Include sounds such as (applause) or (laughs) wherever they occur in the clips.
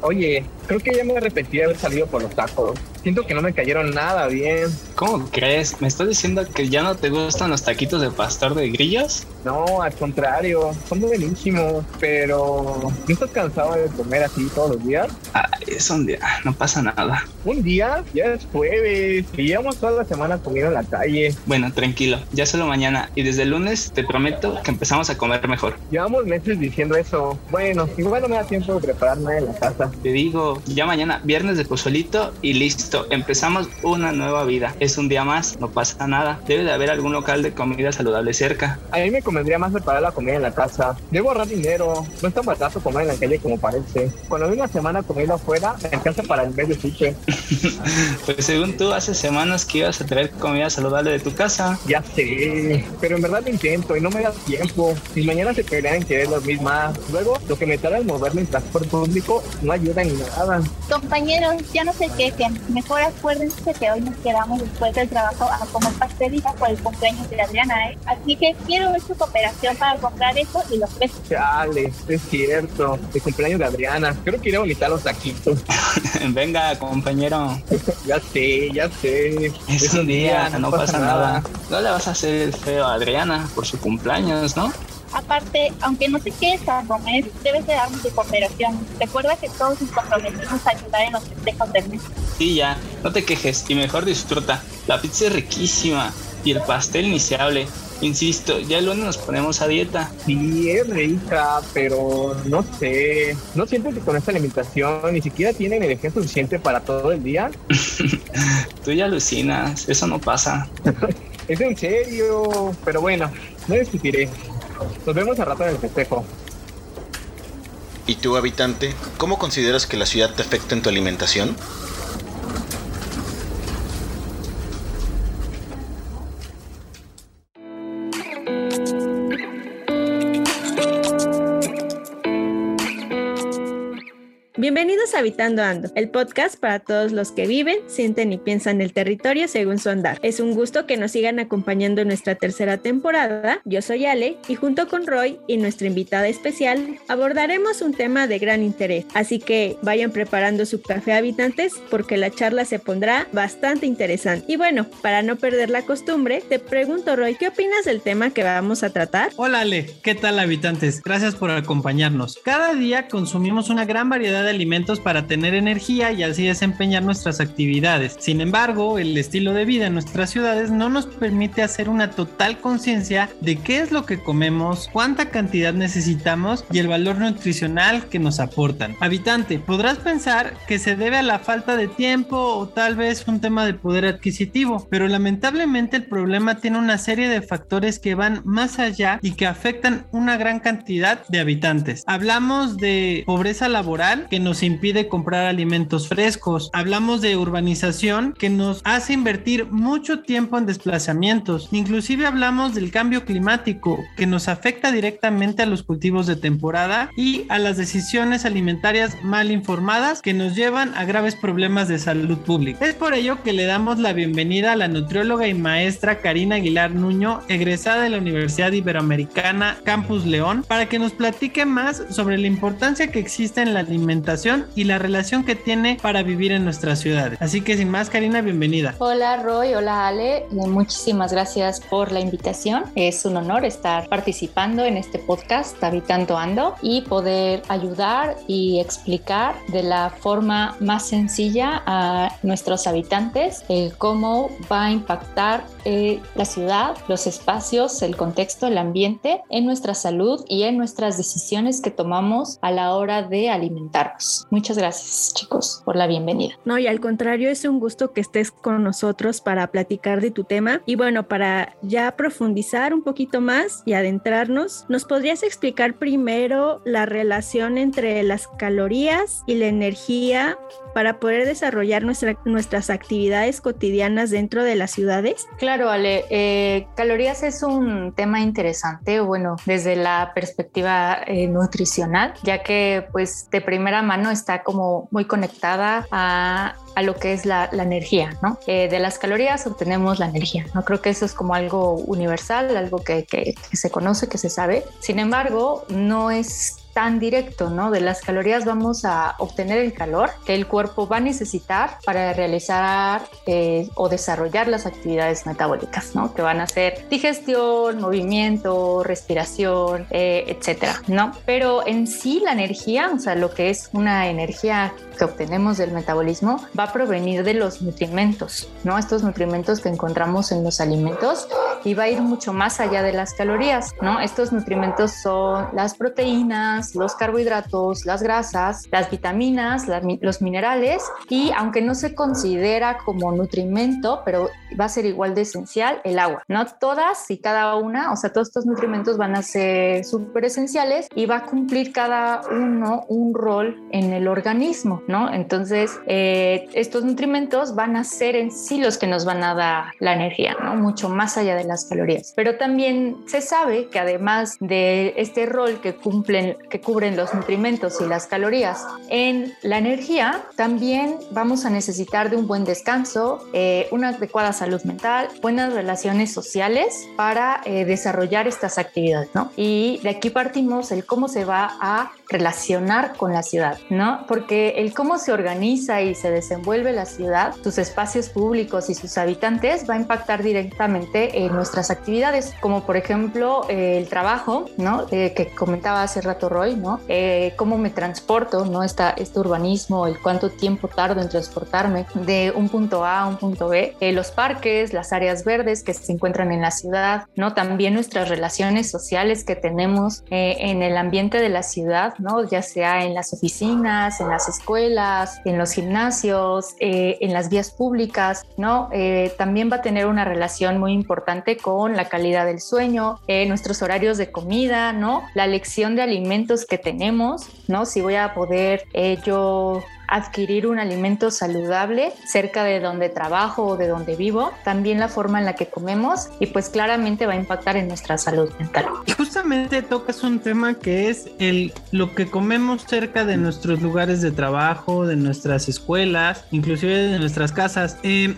Oye, creo que ya me arrepentí de haber salido por los tacos. Siento que no me cayeron nada bien. ¿Cómo crees? ¿Me estás diciendo que ya no te gustan los taquitos de pastor de grillos? No, al contrario, son buenísimos, pero ¿no estás cansado de comer así todos los días? Ah, es un día, no pasa nada. Un día, ya es jueves, y llevamos toda la semana comiendo en la calle. Bueno, tranquilo, ya solo mañana, y desde el lunes te prometo que empezamos a comer mejor. Llevamos meses diciendo eso. Bueno, igual no me da tiempo de prepararme en la casa. Te digo, ya mañana, viernes de pozolito y listo, empezamos una nueva vida. Es un día más, no pasa nada. Debe de haber algún local de comida saludable cerca. A mí me convendría más preparar la comida en la casa. Debo ahorrar dinero. No es tan barato comer en la calle como parece. Cuando hay una semana comiendo afuera, me alcanza para el mes de sushi. pues según tú, hace semanas que ibas a traer comida saludable de tu casa. Ya sé, pero en verdad lo intento y no me da tiempo. Mis mañanas se pelean en querer dormir más. Luego, lo que me tarda en moverme en transporte público no ayuda en nada. Compañeros, ya no se quejen. Mejor acuérdense que hoy nos quedamos después del trabajo a comer pastelita por el cumpleaños de Adriana, ¿eh? Así que quiero ver su cooperación para comprar eso y los pesos. Chale, es cierto. El cumpleaños de Adriana. Creo que iré a bonita los taquitos. (laughs) Venga, compañero. (laughs) ya sé, ya sé. Es, un día, no, pasa, nada. No le vas a hacer el feo a Adriana por su cumpleaños, ¿no? Aparte, aunque no te quedes a comer, debes de darnos tu cooperación. Recuerda que todos nos comprometimos a ayudar en los festejos del mes. Sí, ya, no te quejes y mejor disfruta. La pizza es riquísima y el pastel ni se hable. Insisto, ya el lunes nos ponemos a dieta. Sí, es rica, pero no sé. ¿No siento que con esta alimentación ni siquiera tienen energía suficiente para todo el día? (laughs) Tú ya alucinas, eso no pasa. (laughs) es en serio, pero bueno, no discutiré. Nos vemos a rato en el festejo. ¿Y tú, habitante, cómo consideras que la ciudad te afecta en tu alimentación? Habitando Ando, el podcast para todos los que viven, sienten y piensan el territorio según su andar. Es un gusto que nos sigan acompañando en nuestra tercera temporada. Yo soy Ale y junto con Roy y nuestra invitada especial abordaremos un tema de gran interés. Así que vayan preparando su café habitantes porque la charla se pondrá bastante interesante. Y bueno, para no perder la costumbre, te pregunto Roy, ¿qué opinas del tema que vamos a tratar? Hola Ale, ¿qué tal habitantes? Gracias por acompañarnos. Cada día consumimos una gran variedad de alimentos para tener energía y así desempeñar nuestras actividades. Sin embargo, el estilo de vida en nuestras ciudades no nos permite hacer una total conciencia de qué es lo que comemos, cuánta cantidad necesitamos y el valor nutricional que nos aportan. Habitante, podrás pensar que se debe a la falta de tiempo o tal vez un tema de poder adquisitivo, pero lamentablemente el problema tiene una serie de factores que van más allá y que afectan una gran cantidad de habitantes. Hablamos de pobreza laboral que nos impide comprar alimentos frescos. Hablamos de urbanización que nos hace invertir mucho tiempo en desplazamientos. Inclusive hablamos del cambio climático que nos afecta directamente a los cultivos de temporada y a las decisiones alimentarias mal informadas que nos llevan a graves problemas de salud pública. Es por ello que le damos la bienvenida a la nutrióloga y maestra Karina Aguilar Nuño, egresada de la Universidad Iberoamericana Campus León, para que nos platique más sobre la importancia que existe en la alimentación conservación la relación que tiene para vivir en nuestras ciudades. Así que sin más, Karina, bienvenida. Hola Roy, hola Ale, eh, muchísimas gracias por la invitación. Es un honor estar participando en este podcast Habitando Ando y poder ayudar y explicar de la forma más sencilla a nuestros habitantes el cómo va a impactar eh, la ciudad, los espacios, el contexto, el ambiente en nuestra salud y en nuestras decisiones que tomamos a la hora de alimentarnos. Muchas gracias chicos por la bienvenida. No, y al contrario, es un gusto que estés con nosotros para platicar de tu tema. Y bueno, para ya profundizar un poquito más y adentrarnos, ¿nos podrías explicar primero la relación entre las calorías y la energía para poder desarrollar nuestra, nuestras actividades cotidianas dentro de las ciudades? Claro, Ale. Eh, calorías es un tema interesante, bueno, desde la perspectiva eh, nutricional, ya que pues de primera mano está como muy conectada a, a lo que es la, la energía, ¿no? Eh, de las calorías obtenemos la energía, ¿no? Creo que eso es como algo universal, algo que, que, que se conoce, que se sabe. Sin embargo, no es tan directo, ¿no? De las calorías vamos a obtener el calor que el cuerpo va a necesitar para realizar eh, o desarrollar las actividades metabólicas, ¿no? Que van a ser digestión, movimiento, respiración, eh, etcétera, ¿no? Pero en sí la energía, o sea, lo que es una energía que obtenemos del metabolismo va a provenir de los nutrimentos, ¿no? Estos nutrimentos que encontramos en los alimentos y va a ir mucho más allá de las calorías, ¿no? Estos nutrimentos son las proteínas, los carbohidratos, las grasas, las vitaminas, los minerales y aunque no se considera como nutrimento, pero va a ser igual de esencial el agua, ¿no? Todas y cada una, o sea, todos estos nutrimentos van a ser súper esenciales y va a cumplir cada uno un rol en el organismo, ¿no? Entonces, eh, estos nutrimentos van a ser en sí los que nos van a dar la energía. Mucho más allá de las calorías. Pero también se sabe que además de este rol que cumplen, que cubren los nutrimentos y las calorías. En la energía también vamos a necesitar de un buen descanso, eh, una adecuada salud mental, buenas relaciones sociales para eh, desarrollar estas actividades. Y de aquí partimos el cómo se va a relacionar con la ciudad, ¿no? Porque el cómo se organiza y se desenvuelve la ciudad, sus espacios públicos y sus habitantes va a impactar directamente en nuestras actividades, como por ejemplo eh, el trabajo, ¿no? que comentaba hace rato Roy, ¿no? Eh, cómo me transporto, ¿no? Esta, este urbanismo, el cuánto tiempo tardo en transportarme de un punto A a un punto B, eh, los parques, las áreas verdes que se encuentran en la ciudad, ¿no? También nuestras relaciones sociales que tenemos eh, en el ambiente de la ciudad, ¿no? Ya sea en las oficinas, en las escuelas, en los gimnasios, en las vías públicas, ¿no? también va a tener una relación muy importante con la calidad del sueño, nuestros horarios de comida, ¿no? La elección de alimentos que tenemos, ¿no? Si voy a poder eh, yo adquirir un alimento saludable cerca de donde trabajo o de donde vivo, también la forma en la que comemos y pues claramente va a impactar en nuestra salud mental. Y justamente tocas un tema que es el lo que comemos cerca de nuestros lugares de trabajo, de nuestras escuelas, inclusive de nuestras casas. Eh,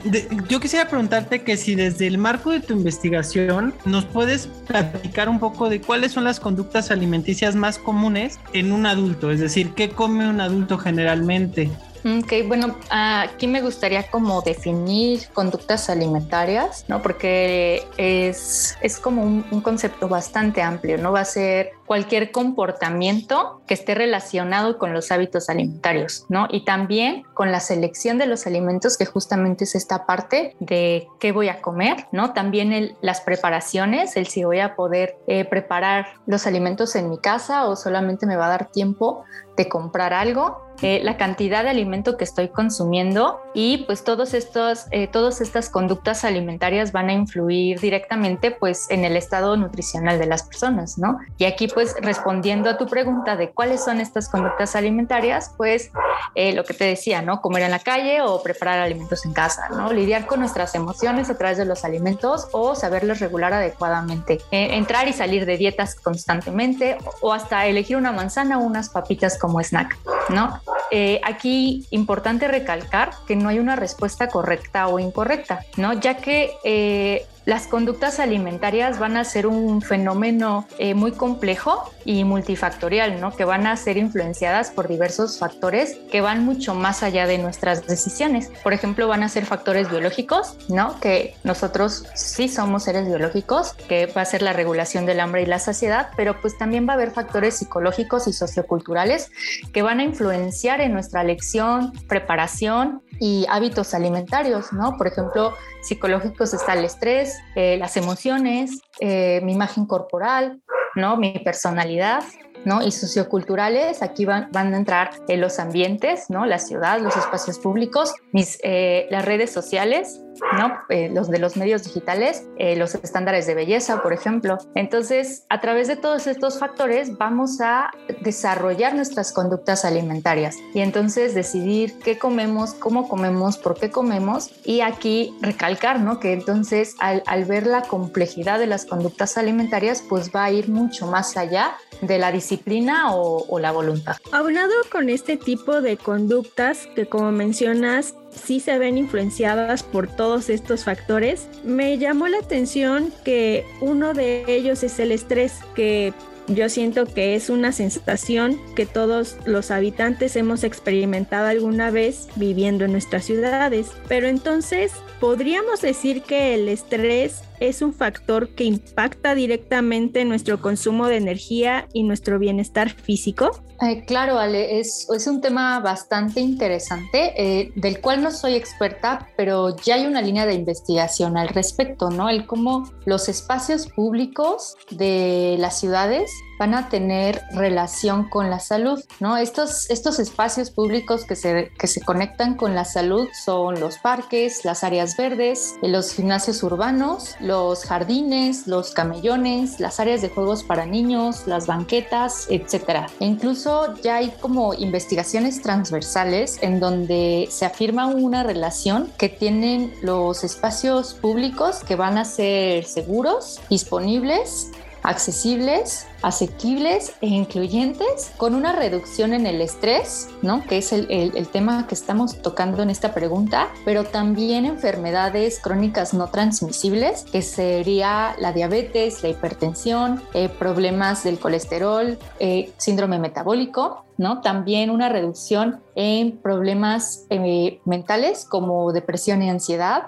yo quisiera preguntarte que si desde el marco de tu investigación nos puedes platicar un poco de cuáles son las conductas alimenticias más comunes en un adulto, es decir, qué come un adulto generalmente Ok, bueno, aquí me gustaría como definir conductas alimentarias, ¿no? Porque es, es como un, concepto bastante amplio, ¿no? Va a ser cualquier comportamiento que esté relacionado con los hábitos alimentarios, ¿no? Y también con la selección de los alimentos, que justamente es esta parte de qué voy a comer, ¿no? También las preparaciones, el si voy a poder eh, preparar los alimentos en mi casa o solamente me va a dar tiempo de comprar algo, eh, la cantidad de alimento que estoy consumiendo y pues todos estos, eh, todas estas conductas alimentarias van a influir directamente pues en el estado nutricional de las personas, ¿no? Y aquí pues respondiendo a tu pregunta de cuáles son estas conductas alimentarias, pues eh, lo que te decía, ¿no? Comer en la calle o preparar alimentos en casa, ¿no? Lidiar con nuestras emociones a través de los alimentos o saberles regular adecuadamente, entrar y salir de dietas constantemente o hasta elegir una manzana o unas papitas como snack, ¿no? Eh, aquí importante recalcar que no hay una respuesta correcta o incorrecta, ¿no? Ya que eh, las conductas alimentarias van a ser un fenómeno eh, muy complejo y multifactorial, ¿no? Que van a ser influenciadas por diversos factores que van mucho más allá de nuestras decisiones. Por ejemplo, van a ser factores biológicos, ¿no? Que nosotros sí somos seres biológicos, que va a ser la regulación del hambre y la saciedad, pero pues también va a haber factores psicológicos y socioculturales que van a influenciar en nuestra elección, preparación y hábitos alimentarios, ¿no? Por ejemplo, psicológicos está el estrés, eh, las emociones, eh, mi imagen corporal, ¿no? Mi personalidad, ¿no? Y socioculturales, aquí van, a entrar en los ambientes, ¿no? La ciudad, los espacios públicos, mis, eh, las redes sociales, ¿no? Eh, los de los medios digitales, eh, los estándares de belleza, por ejemplo. Entonces, a través de todos estos factores vamos a desarrollar nuestras conductas alimentarias y entonces decidir qué comemos, cómo comemos, por qué comemos y aquí recalcar, ¿no? Que entonces al, ver la complejidad de las conductas alimentarias, pues va a ir mucho más allá de la disciplina o, o la voluntad. Aunado con este tipo de conductas que como mencionas sí se ven influenciadas por todos estos factores, me llamó la atención que uno de ellos es el estrés, que yo siento que es una sensación que todos los habitantes hemos experimentado alguna vez viviendo en nuestras ciudades. Pero entonces, ¿podríamos decir que el estrés es un factor que impacta directamente nuestro consumo de energía y nuestro bienestar físico? Eh, claro, Ale, es, un tema bastante interesante, eh, del cual no soy experta, pero ya hay una línea de investigación al respecto, ¿no? El cómo los espacios públicos de las ciudades van a tener relación con la salud, ¿no? Estos, estos espacios públicos que se, que se conectan con la salud son los parques, las áreas verdes, los gimnasios urbanos, los jardines, los camellones, las áreas de juegos para niños, las banquetas, etcétera. E incluso ya hay como investigaciones transversales en donde se afirma una relación que tienen los espacios públicos que van a ser seguros, disponibles accesibles, asequibles e incluyentes, con una reducción en el estrés, ¿no? que es el, tema que estamos tocando en esta pregunta, pero también enfermedades crónicas no transmisibles, que sería la diabetes, la hipertensión, eh, problemas del colesterol, eh, síndrome metabólico, ¿no? También una reducción en problemas eh, mentales como depresión y ansiedad,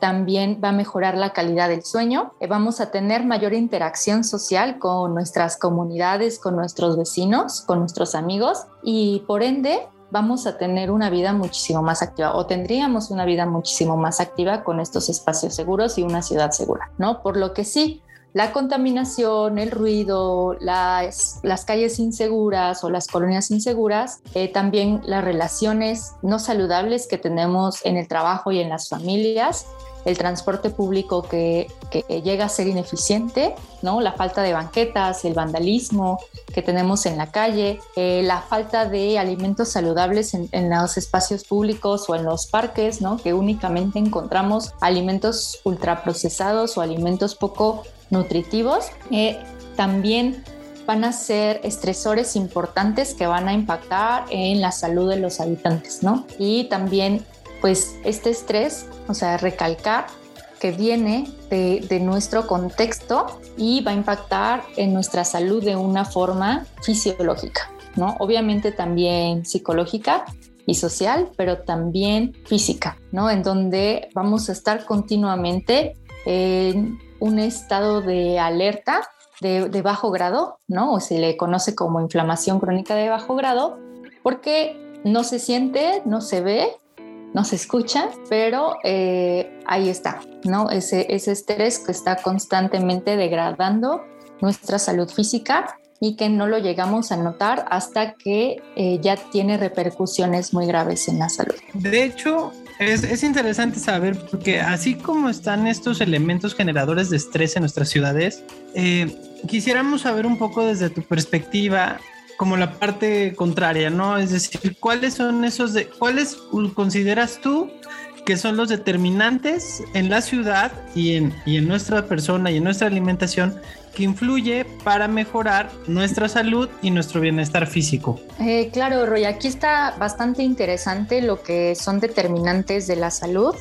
también va a mejorar la calidad del sueño, eh, vamos a tener mayor interacción social con nuestras comunidades, con nuestros vecinos, con nuestros amigos y por ende vamos a tener una vida muchísimo más activa o tendríamos una vida muchísimo más activa con estos espacios seguros y una ciudad segura, ¿no? Por lo que sí, la contaminación, el ruido, las, las calles inseguras o las colonias inseguras, eh, también las relaciones no saludables que tenemos en el trabajo y en las familias, el transporte público que, llega a ser ineficiente, ¿no? la falta de banquetas, el vandalismo que tenemos en la calle, eh, la falta de alimentos saludables en, los espacios públicos o en los parques, ¿no? que únicamente encontramos alimentos ultraprocesados o alimentos poco nutritivos. Eh, también van a ser estresores importantes que van a impactar en la salud de los habitantes, ¿no? Y también pues este estrés, o sea, recalcar que viene de, nuestro contexto y va a impactar en nuestra salud de una forma fisiológica, ¿no? Obviamente también psicológica y social, pero también física, ¿no? En donde vamos a estar continuamente en un estado de alerta de, bajo grado, ¿no? O se le conoce como inflamación crónica de bajo grado, porque no se siente, no se ve, no se escucha, pero eh, ahí está, ¿no? Ese, ese estrés que está constantemente degradando nuestra salud física y que no lo llegamos a notar hasta que eh, ya tiene repercusiones muy graves en la salud. De hecho, es, es, interesante saber porque así como están estos elementos generadores de estrés en nuestras ciudades, eh, quisiéramos saber un poco desde tu perspectiva como la parte contraria, ¿no? Es decir, ¿cuáles son esos de, cuáles consideras tú que son los determinantes en la ciudad y en, y en nuestra persona y en nuestra alimentación que influye para mejorar nuestra salud y nuestro bienestar físico. Eh, claro, Roy, aquí está bastante interesante lo que son determinantes de la salud,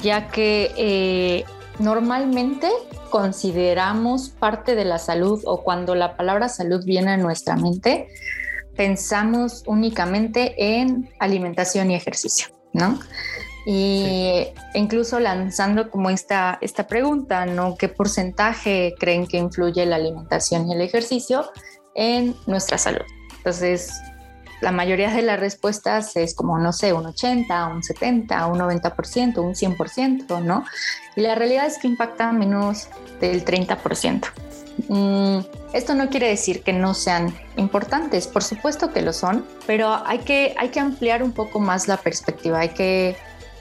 ya que eh, normalmente consideramos parte de la salud o cuando la palabra salud viene a nuestra mente, pensamos únicamente en alimentación y ejercicio, ¿no? Y incluso lanzando como esta, esta pregunta, ¿no? ¿Qué porcentaje creen que influye la alimentación y el ejercicio en nuestra salud? Entonces, la mayoría de las respuestas es como, no sé, un 80, un 70, un 90%, un 100%, ¿no? Y la realidad es que impacta menos del 30%. Mm, esto no quiere decir que no sean importantes, por supuesto que lo son, pero hay que, hay que ampliar un poco más la perspectiva, hay que,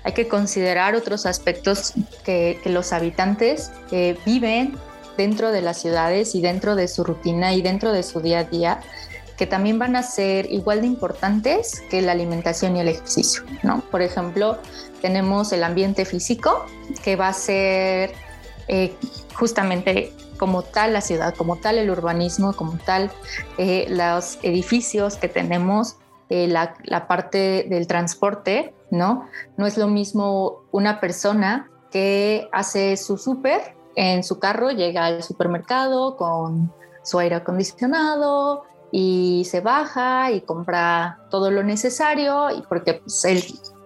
hay que considerar otros aspectos que, los habitantes eh, viven dentro de las ciudades y dentro de su rutina y dentro de su día a día que también van a ser igual de importantes que la alimentación y el ejercicio, ¿no? Por ejemplo, tenemos el ambiente físico, que va a ser eh, justamente como tal la ciudad, como tal el urbanismo, como tal eh, los edificios que tenemos, eh, la, parte del transporte, ¿no? No es lo mismo una persona que hace su súper en su carro, llega al supermercado con su aire acondicionado, y se baja y compra todo lo necesario y porque pues,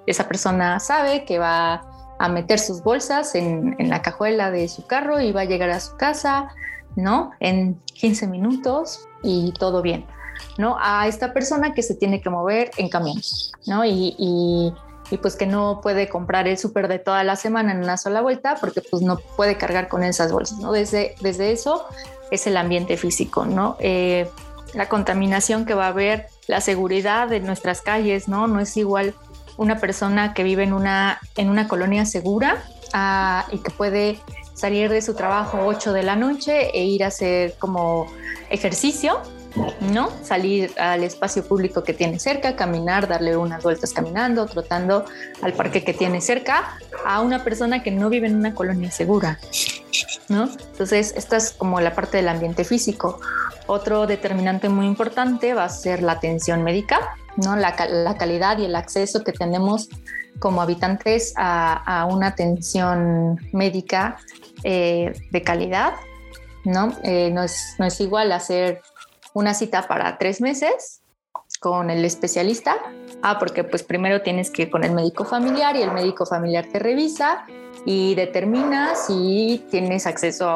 esa persona sabe que va a meter sus bolsas en, en, la cajuela de su carro y va a llegar a su casa, ¿no? En 15 minutos y todo bien, ¿no? A esta persona que se tiene que mover en camión, ¿no? Y, y, pues que no puede comprar el súper de toda la semana en una sola vuelta porque pues no puede cargar con esas bolsas, ¿no? Desde, desde eso es el ambiente físico, ¿no? Eh, la contaminación que va a haber, la seguridad de nuestras calles, ¿no? No es igual una persona que vive en una, en una colonia segura ah, y que puede salir de su trabajo 8 de la noche e ir a hacer como ejercicio, ¿no? Salir al espacio público que tiene cerca, caminar, darle unas vueltas caminando, trotando al parque que tiene cerca, a una persona que no vive en una colonia segura, ¿no? Entonces, esta es como la parte del ambiente físico. Otro determinante muy importante va a ser la atención médica, ¿no? la, calidad y el acceso que tenemos como habitantes a, una atención médica eh, de calidad. ¿no? Eh, no, es, no es igual hacer una cita para tres meses con el especialista. Ah, porque pues primero tienes que ir con el médico familiar y el médico familiar te revisa y determina si tienes acceso a,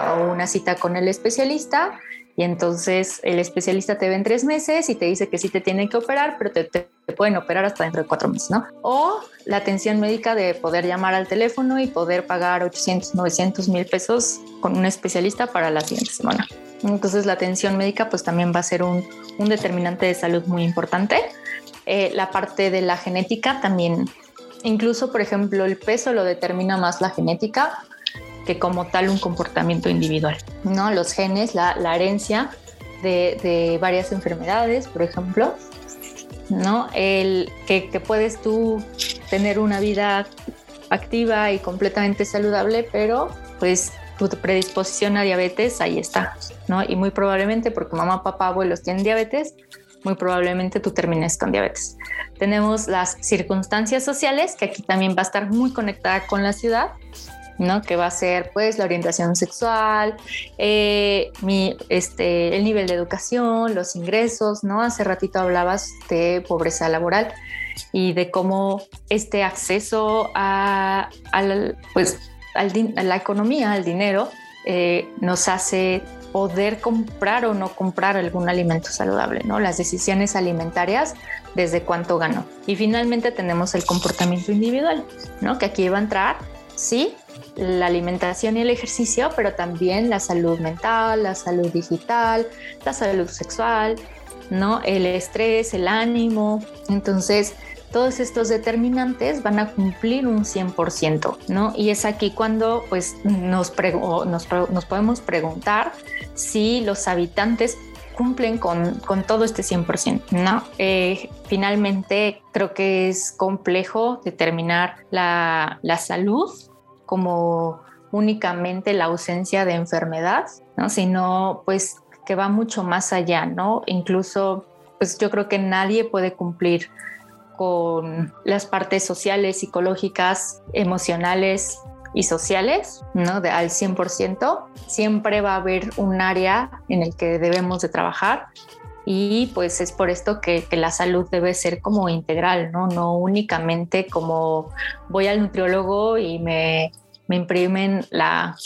a una cita con el especialista y entonces el especialista te ve en tres meses y te dice que sí te tienen que operar, pero te, te, pueden operar hasta dentro de cuatro meses, ¿no? O la atención médica de poder llamar al teléfono y poder pagar 800, 900 mil pesos con un especialista para la siguiente semana. Entonces la atención médica pues también va a ser un, un determinante de salud muy importante. Eh, la parte de la genética también, incluso por ejemplo el peso lo determina más la genética que como tal un comportamiento individual. ¿no? Los genes, la, la herencia de, de, varias enfermedades, por ejemplo, ¿no? El que, que, puedes tú tener una vida activa y completamente saludable, pero pues tu predisposición a diabetes ahí está, ¿no? Y muy probablemente porque mamá, papá, abuelos tienen diabetes, muy probablemente tú termines con diabetes. Tenemos las circunstancias sociales, que aquí también va a estar muy conectada con la ciudad, ¿no? Que va a ser pues la orientación sexual, eh, mi, este, el nivel de educación, los ingresos, ¿no? Hace ratito hablabas de pobreza laboral y de cómo este acceso a, pues, la economía, al dinero, eh, nos hace poder comprar o no comprar algún alimento saludable, ¿no? Las decisiones alimentarias desde cuánto gano. Y finalmente tenemos el comportamiento individual, ¿no? Que aquí va a entrar, sí, la alimentación y el ejercicio, pero también la salud mental, la salud digital, la salud sexual, ¿no? El estrés, el ánimo. Entonces, todos estos determinantes van a cumplir un 100%, ¿no? Y es aquí cuando pues nos, nos, nos podemos preguntar si los habitantes cumplen con, con, todo este 100%, ¿no? Eh, finalmente, creo que es complejo determinar la, la salud como únicamente la ausencia de enfermedad, ¿no? Sino pues que va mucho más allá, ¿no? Incluso pues yo creo que nadie puede cumplir con las partes sociales, psicológicas, emocionales y sociales, ¿no? De, al 100%, siempre va a haber un área en el que debemos de trabajar y pues es por esto que, la salud debe ser como integral, ¿no? No únicamente como voy al nutriólogo y me, me imprimen la,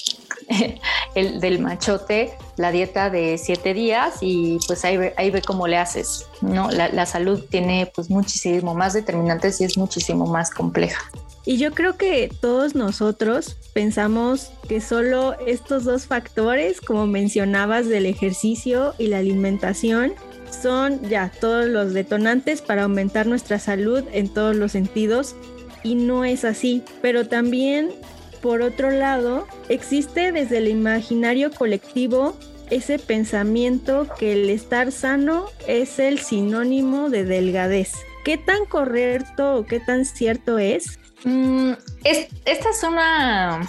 (laughs) el del machote, la dieta de siete días y pues ahí ve, ahí ve cómo le haces, ¿no? La, la salud tiene pues muchísimo más determinantes y es muchísimo más compleja. Y yo creo que todos nosotros pensamos que solo estos dos factores, como mencionabas, del ejercicio y la alimentación, son ya todos los detonantes para aumentar nuestra salud en todos los sentidos y no es así. Pero también, por otro lado, existe desde el imaginario colectivo ese pensamiento que el estar sano es el sinónimo de delgadez. ¿Qué tan correcto o qué tan cierto es? Mm, esta es una,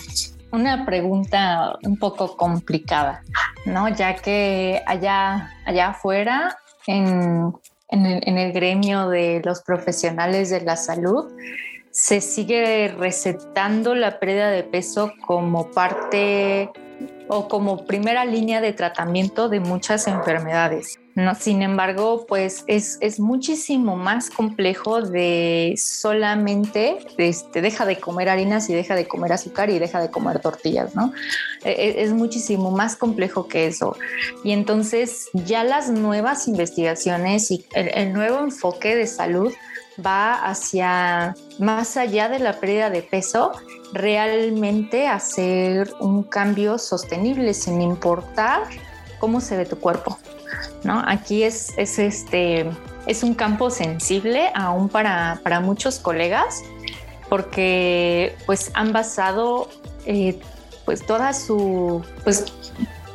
una pregunta un poco complicada, ¿no? Ya que allá, allá afuera en, el, gremio de los profesionales de la salud, se sigue recetando la pérdida de peso como parte o como primera línea de tratamiento de muchas enfermedades. ¿no? Sin embargo, pues es, es muchísimo más complejo de solamente este, deja de comer harinas y deja de comer azúcar y deja de comer tortillas, ¿no? E, e, es, muchísimo más complejo que eso. Y entonces ya las nuevas investigaciones y el nuevo enfoque de salud va hacia más allá de la pérdida de peso, realmente hacer un cambio sostenible sin importar cómo se ve tu cuerpo. ¿no? Aquí es, es, este, es un campo sensible aún para, para muchos colegas porque pues han basado eh, pues toda su pues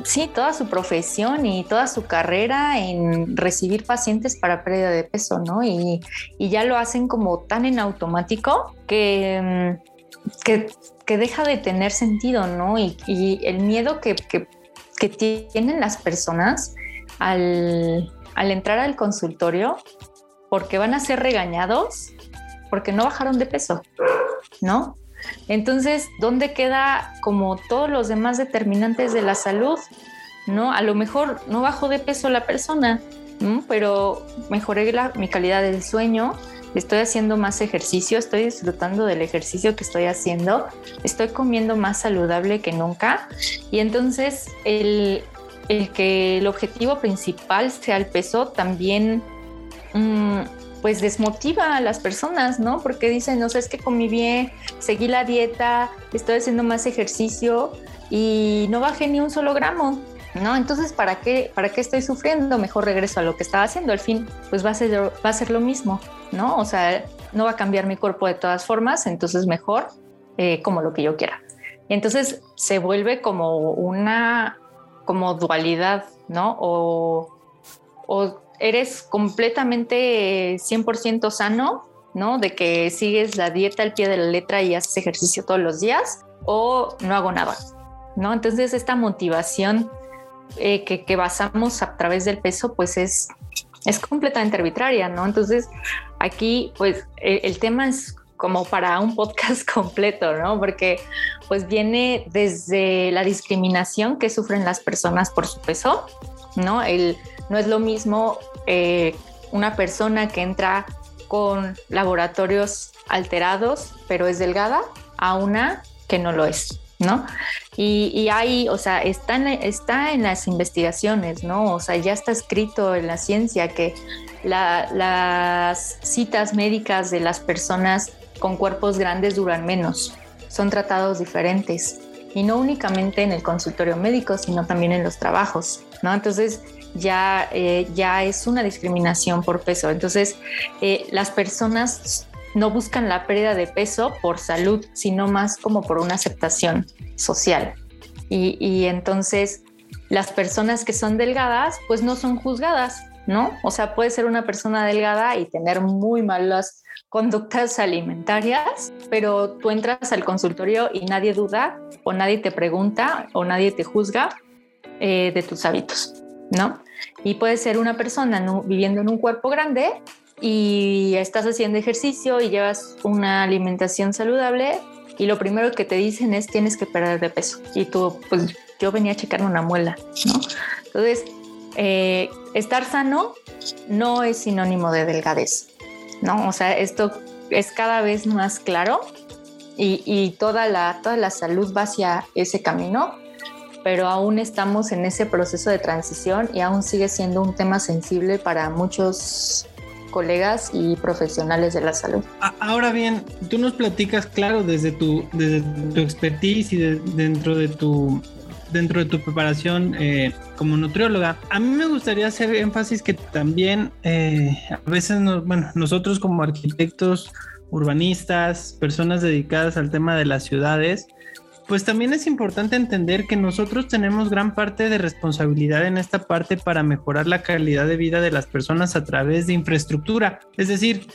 sí, toda su profesión y toda su carrera en recibir pacientes para pérdida de peso, ¿no? Y, ya lo hacen como tan en automático que, que, deja de tener sentido, ¿no? Y, el miedo que, tienen las personas al, al entrar al consultorio porque van a ser regañados porque no bajaron de peso, ¿no? Entonces, ¿dónde queda como todos los demás determinantes de la salud? ¿No? A lo mejor no bajó de peso la persona, pero mejoré mi calidad del sueño, estoy haciendo más ejercicio, estoy disfrutando del ejercicio que estoy haciendo, estoy comiendo más saludable que nunca y entonces el, que el objetivo principal sea el peso también mm, pues desmotiva a las personas, ¿no? Porque dicen, no sé, es que comí bien, seguí la dieta, estoy haciendo más ejercicio y no bajé ni un solo gramo, ¿no? Entonces, ¿para qué, ¿para qué estoy sufriendo? Mejor regreso a lo que estaba haciendo. Al fin, pues va a ser, va a ser lo mismo, ¿no? O sea, no va a cambiar mi cuerpo de todas formas, entonces mejor eh, como lo que yo quiera. Entonces se vuelve como una, como dualidad, ¿no? O, o eres completamente 100% sano, ¿no? De que sigues la dieta al pie de la letra y haces ejercicio todos los días o no hago nada, ¿no? Entonces esta motivación eh, que, basamos a través del peso, pues es, es completamente arbitraria, ¿no? Entonces aquí, pues el, el tema es como para un podcast (laughs) completo, ¿no? Porque pues viene desde la discriminación que sufren las personas por su peso, ¿no? El no es lo mismo eh, una persona que entra con laboratorios alterados, pero es delgada, a una que no lo es, ¿no? Y, y hay, o sea, está en, está en las investigaciones, ¿no? O sea, ya está escrito en la ciencia que las citas médicas de las personas con cuerpos grandes duran menos, son tratados diferentes y no únicamente en el consultorio médico, sino también en los trabajos, ¿no? Entonces, ya, eh, ya es una discriminación por peso. Entonces, eh, las personas no buscan la pérdida de peso por salud, sino más como por una aceptación social. Y, entonces, las personas que son delgadas, pues no son juzgadas, ¿no? O sea, puede ser una persona delgada y tener muy malas conductas alimentarias, pero tú entras al consultorio y nadie duda o nadie te pregunta o nadie te juzga eh, de tus hábitos, ¿no? Y puede ser una persona viviendo en un cuerpo grande y estás haciendo ejercicio y llevas una alimentación saludable y lo primero que te dicen es tienes que perder de peso. Y tú, pues yo venía a checarme una muela, ¿no? Entonces, eh, estar sano no es sinónimo de delgadez, ¿no? O sea, esto es cada vez más claro y, toda, la, toda la salud va hacia ese camino, pero aún estamos en ese proceso de transición y aún sigue siendo un tema sensible para muchos colegas y profesionales de la salud. Ahora bien, tú nos platicas, claro, desde tu, desde tu expertise y dentro de tu dentro de tu preparación eh, como nutrióloga. A mí me gustaría hacer énfasis que también eh, a veces, bueno, nosotros como arquitectos, urbanistas, personas dedicadas al tema de las ciudades, pues también es importante entender que nosotros tenemos gran parte de responsabilidad en esta parte para mejorar la calidad de vida de las personas a través de infraestructura. Es decir,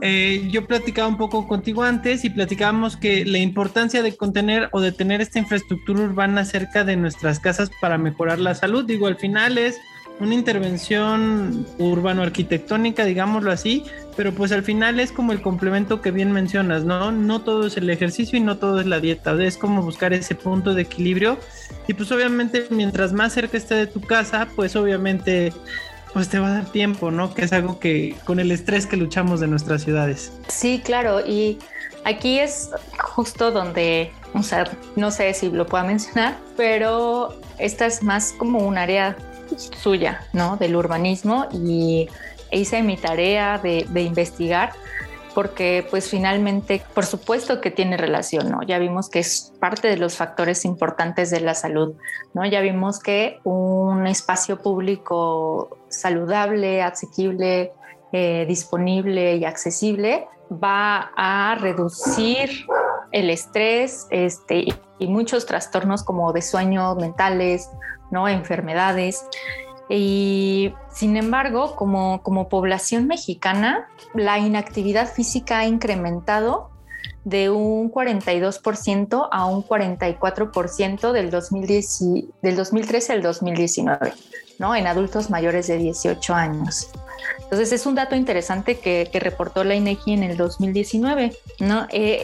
eh, yo platicaba un poco contigo antes y platicábamos que la importancia de contener o de tener esta infraestructura urbana cerca de nuestras casas para mejorar la salud. Digo, al final es una intervención urbano-arquitectónica, digámoslo así, pero pues al final es como el complemento que bien mencionas, ¿no? No todo es el ejercicio y no todo es la dieta, es como buscar ese punto de equilibrio y pues obviamente mientras más cerca esté de tu casa, pues obviamente pues te va a dar tiempo, ¿no? Que es algo que con el estrés que luchamos de nuestras ciudades. Sí, claro, y aquí es justo donde, o sea, no sé si lo pueda mencionar, pero esta es más como un área suya, ¿no? Del urbanismo y hice mi tarea de, investigar porque pues finalmente, por supuesto que tiene relación, ¿no? Ya vimos que es parte de los factores importantes de la salud, ¿no? Ya vimos que un espacio público saludable, asequible, eh, disponible y accesible va a reducir el estrés este, y muchos trastornos como de sueño mentales, ¿no? enfermedades. Y sin embargo, como, como población mexicana, la inactividad física ha incrementado de un 42% a un 44% del, 2010, del 2013 al 2019, ¿no? En adultos mayores de 18 años. Entonces es un dato interesante que, reportó la INEGI en el 2019, ¿no? Eh,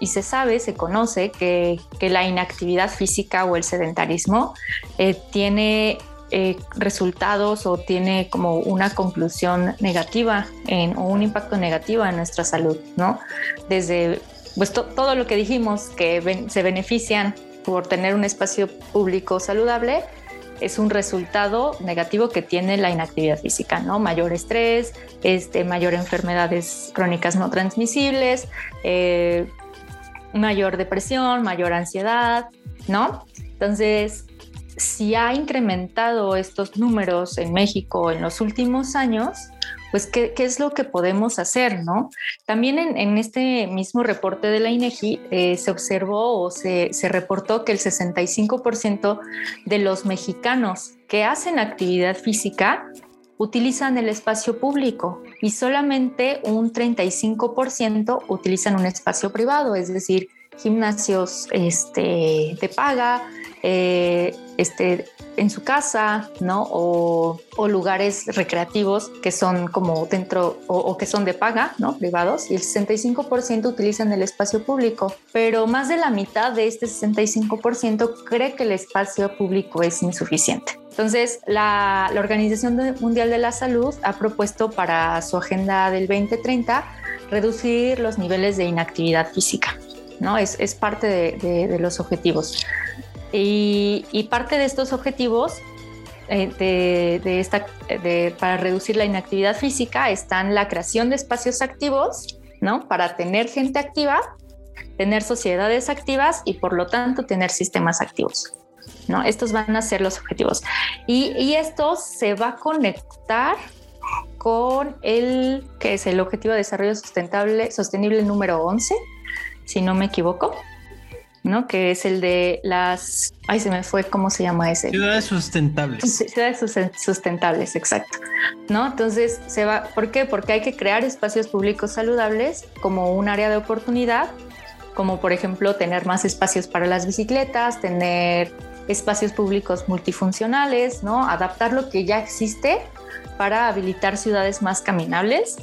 y, se sabe, se conoce que, la inactividad física o el sedentarismo eh, tiene eh, resultados o tiene como una conclusión negativa en, o un impacto negativo en nuestra salud, ¿no? Desde pues, todo lo que dijimos, que se benefician por tener un espacio público saludable, es un resultado negativo que tiene la inactividad física, ¿no? Mayor estrés, este, mayor enfermedades crónicas no transmisibles, eh, mayor depresión, mayor ansiedad, ¿no? Entonces, si ha incrementado estos números en México en los últimos años, pues ¿qué, es lo que podemos hacer, ¿no? También en, este mismo reporte de la INEGI eh, se observó o se, se reportó que el 65% de los mexicanos que hacen actividad física utilizan el espacio público y solamente un 35% utilizan un espacio privado, es decir, gimnasios este, de paga, eh, este, en su casa, ¿no? O, lugares recreativos que son como dentro o, que son de paga, ¿no? Privados, y el 65% utilizan el espacio público, pero más de la mitad de este 65% cree que el espacio público es insuficiente. Entonces, la, la Organización Mundial de la Salud ha propuesto para su agenda del 2030 reducir los niveles de inactividad física. ¿no? Es, es parte de, de, los objetivos. Y, y, parte de estos objetivos eh, para reducir la inactividad física están la creación de espacios activos, ¿no? Para tener gente activa, tener sociedades activas y por lo tanto tener sistemas activos. ¿no? Estos van a ser los objetivos. Y, y esto se va a conectar con el que es el objetivo de desarrollo sustentable sostenible número 11, si no me equivoco, ¿no? Que es el de las, ay, se me fue, ¿cómo se llama ese? Ciudades sustentables. Ciudades sustentables, exacto, ¿no? Entonces, se va, ¿por qué? Porque hay que crear espacios públicos saludables como un área de oportunidad, como por ejemplo tener más espacios para las bicicletas, tener espacios públicos multifuncionales, ¿no? Adaptar lo que ya existe para habilitar ciudades más caminables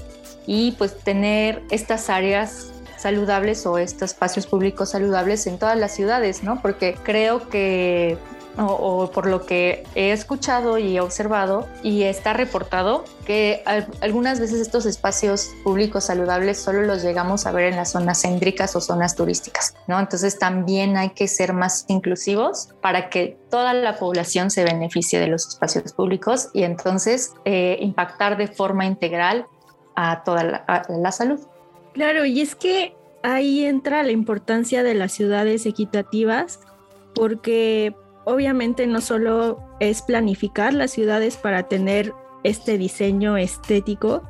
y pues tener estas áreas saludables o estos espacios públicos saludables en todas las ciudades, ¿no? Porque creo que o, por lo que he escuchado y he observado y está reportado que algunas veces estos espacios públicos saludables solo los llegamos a ver en las zonas céntricas o zonas turísticas, ¿no? Entonces también hay que ser más inclusivos para que toda la población se beneficie de los espacios públicos y entonces eh, impactar de forma integral a toda la salud. Claro, y es que ahí entra la importancia de las ciudades equitativas porque obviamente no solo es planificar las ciudades para tener este diseño estético,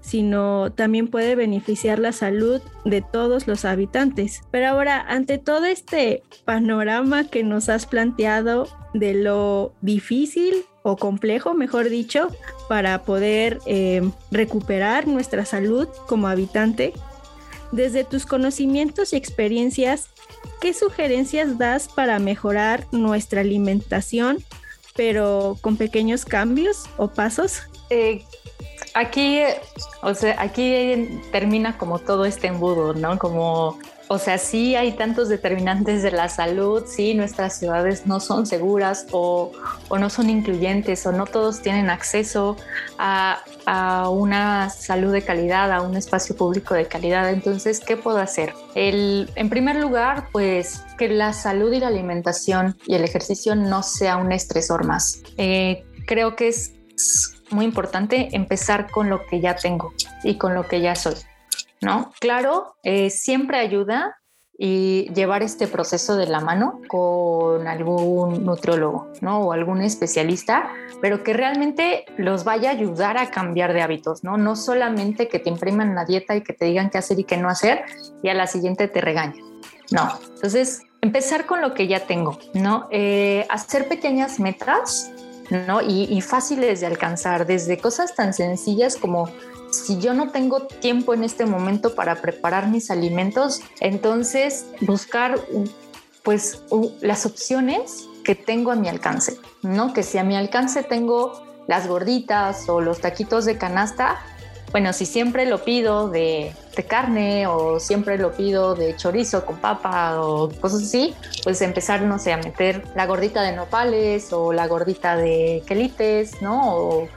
sino también puede beneficiar la salud de todos los habitantes. Pero ahora, ante todo este panorama que nos has planteado de lo difícil o complejo, mejor dicho, para poder eh, recuperar nuestra salud como habitante, desde tus conocimientos y experiencias, ¿qué sugerencias das para mejorar nuestra alimentación, pero con pequeños cambios o pasos? Eh, aquí, o sea, aquí termina como todo este embudo, ¿no? Como o sea, sí hay tantos determinantes de la salud, sí nuestras ciudades no son seguras o, no son incluyentes o no todos tienen acceso a, una salud de calidad, a un espacio público de calidad. Entonces, ¿qué puedo hacer? en primer lugar, pues que la salud y la alimentación y el ejercicio no sea un estresor más. Eh, creo que es muy importante empezar con lo que ya tengo y con lo que ya soy. ¿No? Claro, eh, siempre ayuda y llevar este proceso de la mano con algún nutriólogo, ¿no? O algún especialista, pero que realmente los vaya a ayudar a cambiar de hábitos, ¿no? No solamente que te impriman la dieta y que te digan qué hacer y qué no hacer y a la siguiente te regañen. No. Entonces, empezar con lo que ya tengo, ¿no? Eh, hacer pequeñas metas, ¿no? y fáciles de alcanzar, desde cosas tan sencillas como si yo no tengo tiempo en este momento para preparar mis alimentos, entonces buscar pues las opciones que tengo a mi alcance, ¿no? Que si a mi alcance tengo las gorditas o los taquitos de canasta, bueno, si siempre lo pido de, carne o siempre lo pido de chorizo con papa o cosas así, pues empezar, no sé, a meter la gordita de nopales o la gordita de quelites, ¿no? O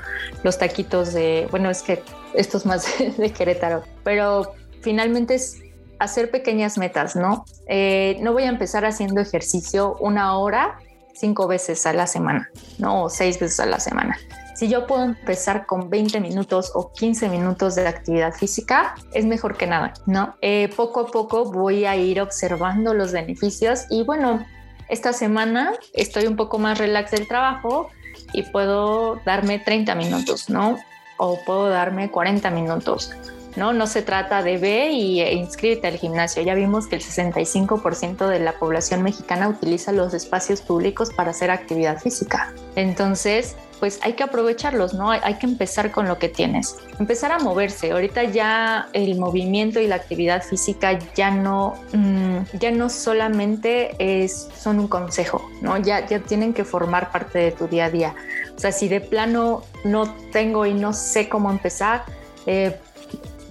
los taquitos de, bueno, es que esto es más (laughs) de Querétaro, pero finalmente es hacer pequeñas metas, ¿no? Eh, no voy a empezar haciendo ejercicio una hora cinco veces a la semana, ¿no? O seis veces a la semana. Si yo puedo empezar con 20 minutos o 15 minutos de actividad física, es mejor que nada, ¿no? Eh, poco a poco voy a ir observando los beneficios y bueno, esta semana estoy un poco más relax del trabajo y puedo darme 30 minutos, ¿no? o puedo darme 40 minutos. ¿no? No se trata de ve y e al gimnasio. Ya vimos que el 65% de la población mexicana utiliza los espacios públicos para hacer actividad física. Entonces, pues hay que aprovecharlos, ¿no? Hay, que empezar con lo que tienes. Empezar a moverse. Ahorita ya el movimiento y la actividad física ya no, mm, ya no solamente es, son un consejo, ¿no? Ya, ya tienen que formar parte de tu día a día. O sea, si de plano no tengo y no sé cómo empezar, eh,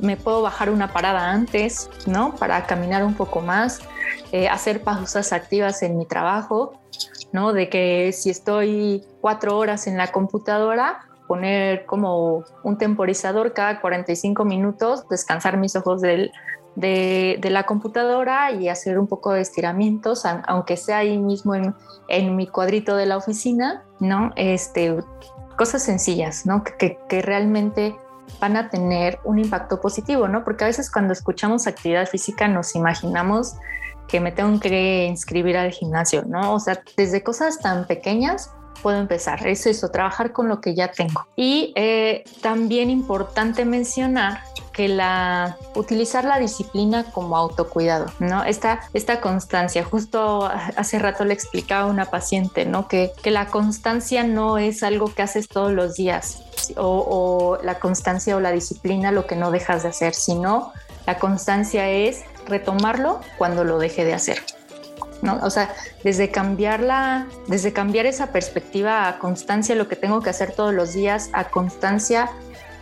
me puedo bajar una parada antes, ¿no? Para caminar un poco más, eh, hacer pausas activas en mi trabajo, ¿no? De que si estoy cuatro horas en la computadora, poner como un temporizador cada 45 minutos, descansar mis ojos de, la computadora y hacer un poco de estiramientos, aunque sea ahí mismo en, mi cuadrito de la oficina, ¿no? Este, cosas sencillas, ¿no? Que, que, realmente van a tener un impacto positivo, ¿no? Porque a veces cuando escuchamos actividad física nos imaginamos que me tengo que inscribir al gimnasio, ¿no? O sea, desde cosas tan pequeñas puedo empezar. Es eso, trabajar con lo que ya tengo. Y eh, también importante mencionar que la utilizar la disciplina como autocuidado, ¿no? Esta, esta constancia, justo hace rato le explicaba a una paciente, ¿no? Que, que la constancia no es algo que haces todos los días o, o la constancia o la disciplina lo que no dejas de hacer, sino la constancia es retomarlo cuando lo deje de hacer. ¿No? O sea, desde cambiarla, desde cambiar esa perspectiva a constancia, lo que tengo que hacer todos los días, a constancia,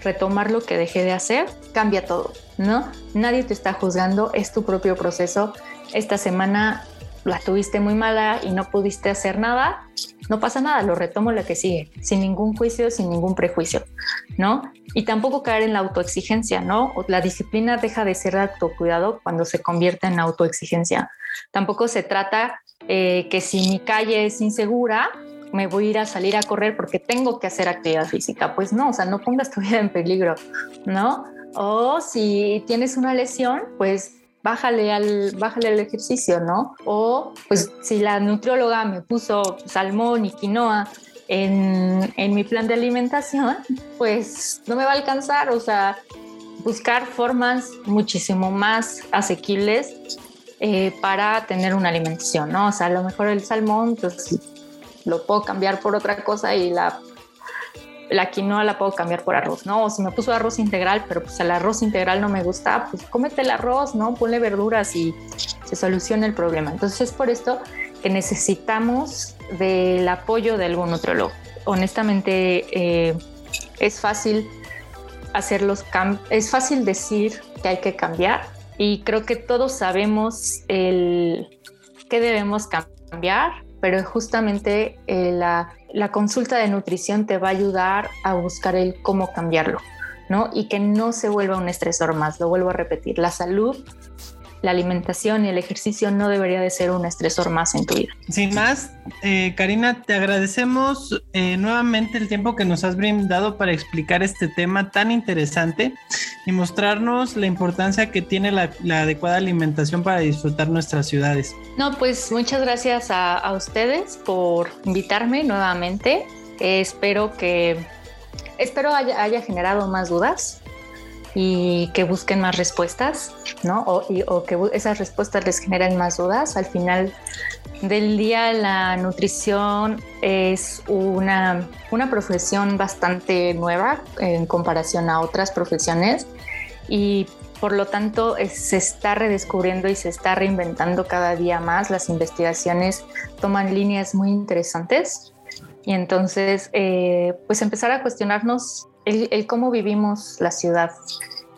retomar lo que dejé de hacer, cambia todo, ¿no? Nadie te está juzgando, es tu propio proceso. Esta semana la tuviste muy mala y no pudiste hacer nada, no pasa nada, lo retomo la que sigue, sin ningún juicio, sin ningún prejuicio, ¿no? Y tampoco caer en la autoexigencia, ¿no? La disciplina deja de ser autocuidado cuando se convierte en autoexigencia. Tampoco se trata eh, que si mi calle es insegura, me voy a ir a salir a correr porque tengo que hacer actividad física. Pues no, o sea, no pongas tu vida en peligro, ¿no? O si tienes una lesión, pues bájale al, bájale al ejercicio, ¿no? O pues si la nutrióloga me puso salmón y quinoa en, en mi plan de alimentación, pues no me va a alcanzar, o sea, buscar formas muchísimo más asequibles eh, para tener una alimentación, ¿no? O sea, a lo mejor el salmón, pues lo puedo cambiar por otra cosa y la la quinoa la puedo cambiar por arroz, ¿no? Si me puso arroz integral, pero pues el arroz integral no me gusta, pues cómete el arroz, ¿no? Ponle verduras y se soluciona el problema. Entonces es por esto que necesitamos del apoyo de algún nutriólogo. Honestamente, eh, es fácil hacer los cambios, es fácil decir que hay que cambiar y creo que todos sabemos el qué debemos cambiar, pero justamente eh, la la consulta de nutrición te va a ayudar a buscar el cómo cambiarlo, ¿no? Y que no se vuelva un estresor más, lo vuelvo a repetir, la salud la alimentación y el ejercicio no debería de ser un estresor más en tu vida. Sin más, eh, Karina, te agradecemos eh, nuevamente el tiempo que nos has brindado para explicar este tema tan interesante y mostrarnos la importancia que tiene la, adecuada alimentación para disfrutar nuestras ciudades. No, pues muchas gracias a, ustedes por invitarme nuevamente. espero que espero haya generado más dudas y que busquen más respuestas, ¿no? O, o, que esas respuestas les generen más dudas. Al final del día, la nutrición es una, una profesión bastante nueva en comparación a otras profesiones y por lo tanto se está redescubriendo y se está reinventando cada día más. Las investigaciones toman líneas muy interesantes y entonces eh, pues empezar a cuestionarnos el, cómo vivimos la ciudad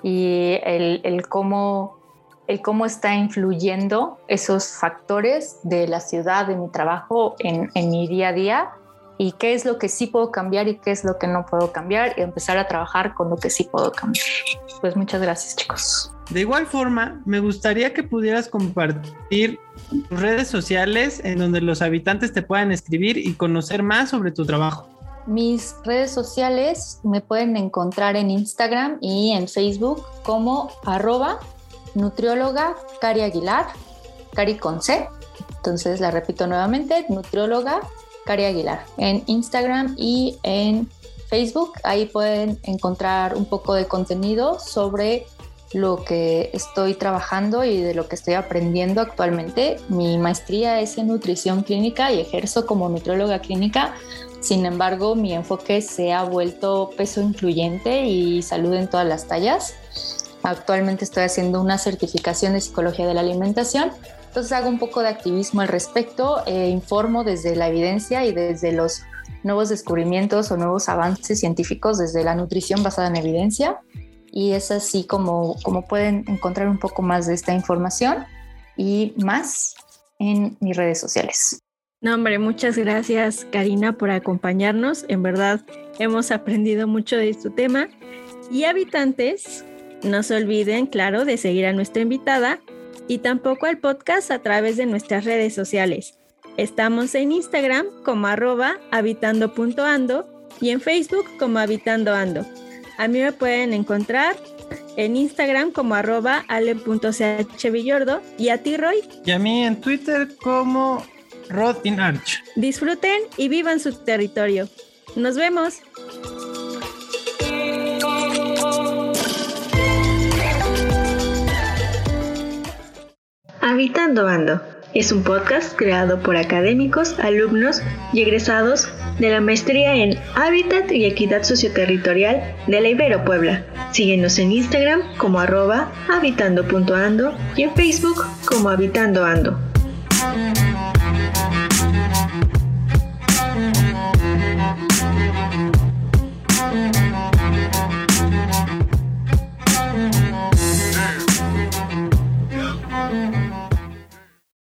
y el, cómo, el cómo está influyendo esos factores de la ciudad, de mi trabajo, en, en mi día a día y qué es lo que sí puedo cambiar y qué es lo que no puedo cambiar y empezar a trabajar con lo que sí puedo cambiar. Pues muchas gracias chicos. De igual forma, me gustaría que pudieras compartir tus redes sociales en donde los habitantes te puedan escribir y conocer más sobre tu trabajo. Mis redes sociales me pueden encontrar en Instagram y en Facebook como arroba nutrióloga Cari Aguilar, Cari con C. Entonces la repito nuevamente, nutrióloga Cari Aguilar en Instagram y en Facebook. Ahí pueden encontrar un poco de contenido sobre lo que estoy trabajando y de lo que estoy aprendiendo actualmente. Mi maestría es en nutrición clínica y ejerzo como nutrióloga clínica. Sin embargo, mi enfoque se ha vuelto peso incluyente y salud en todas las tallas. Actualmente estoy haciendo una certificación de psicología de la alimentación. Entonces hago un poco de activismo al respecto, e informo desde la evidencia y desde los nuevos descubrimientos o nuevos avances científicos desde la nutrición basada en evidencia. Y es así como, como pueden encontrar un poco más de esta información y más en mis redes sociales. No, hombre, muchas gracias Karina por acompañarnos. En verdad hemos aprendido mucho de este tema. Y habitantes, no se olviden, claro, de seguir a nuestra invitada y tampoco al podcast a través de nuestras redes sociales. Estamos en Instagram como arroba habitando.ando y en Facebook como habitando.ando. A mí me pueden encontrar en Instagram como arroba ale.chvillordo y a ti Roy. Y a mí en Twitter como Rod in Arch. Disfruten y vivan su territorio. Nos vemos. Habitando Ando es un podcast creado por académicos, alumnos y egresados de la maestría en Hábitat y Equidad Socioterritorial de la Ibero Puebla. Síguenos en Instagram como arroba habitando.ando y en Facebook como Habitando Ando.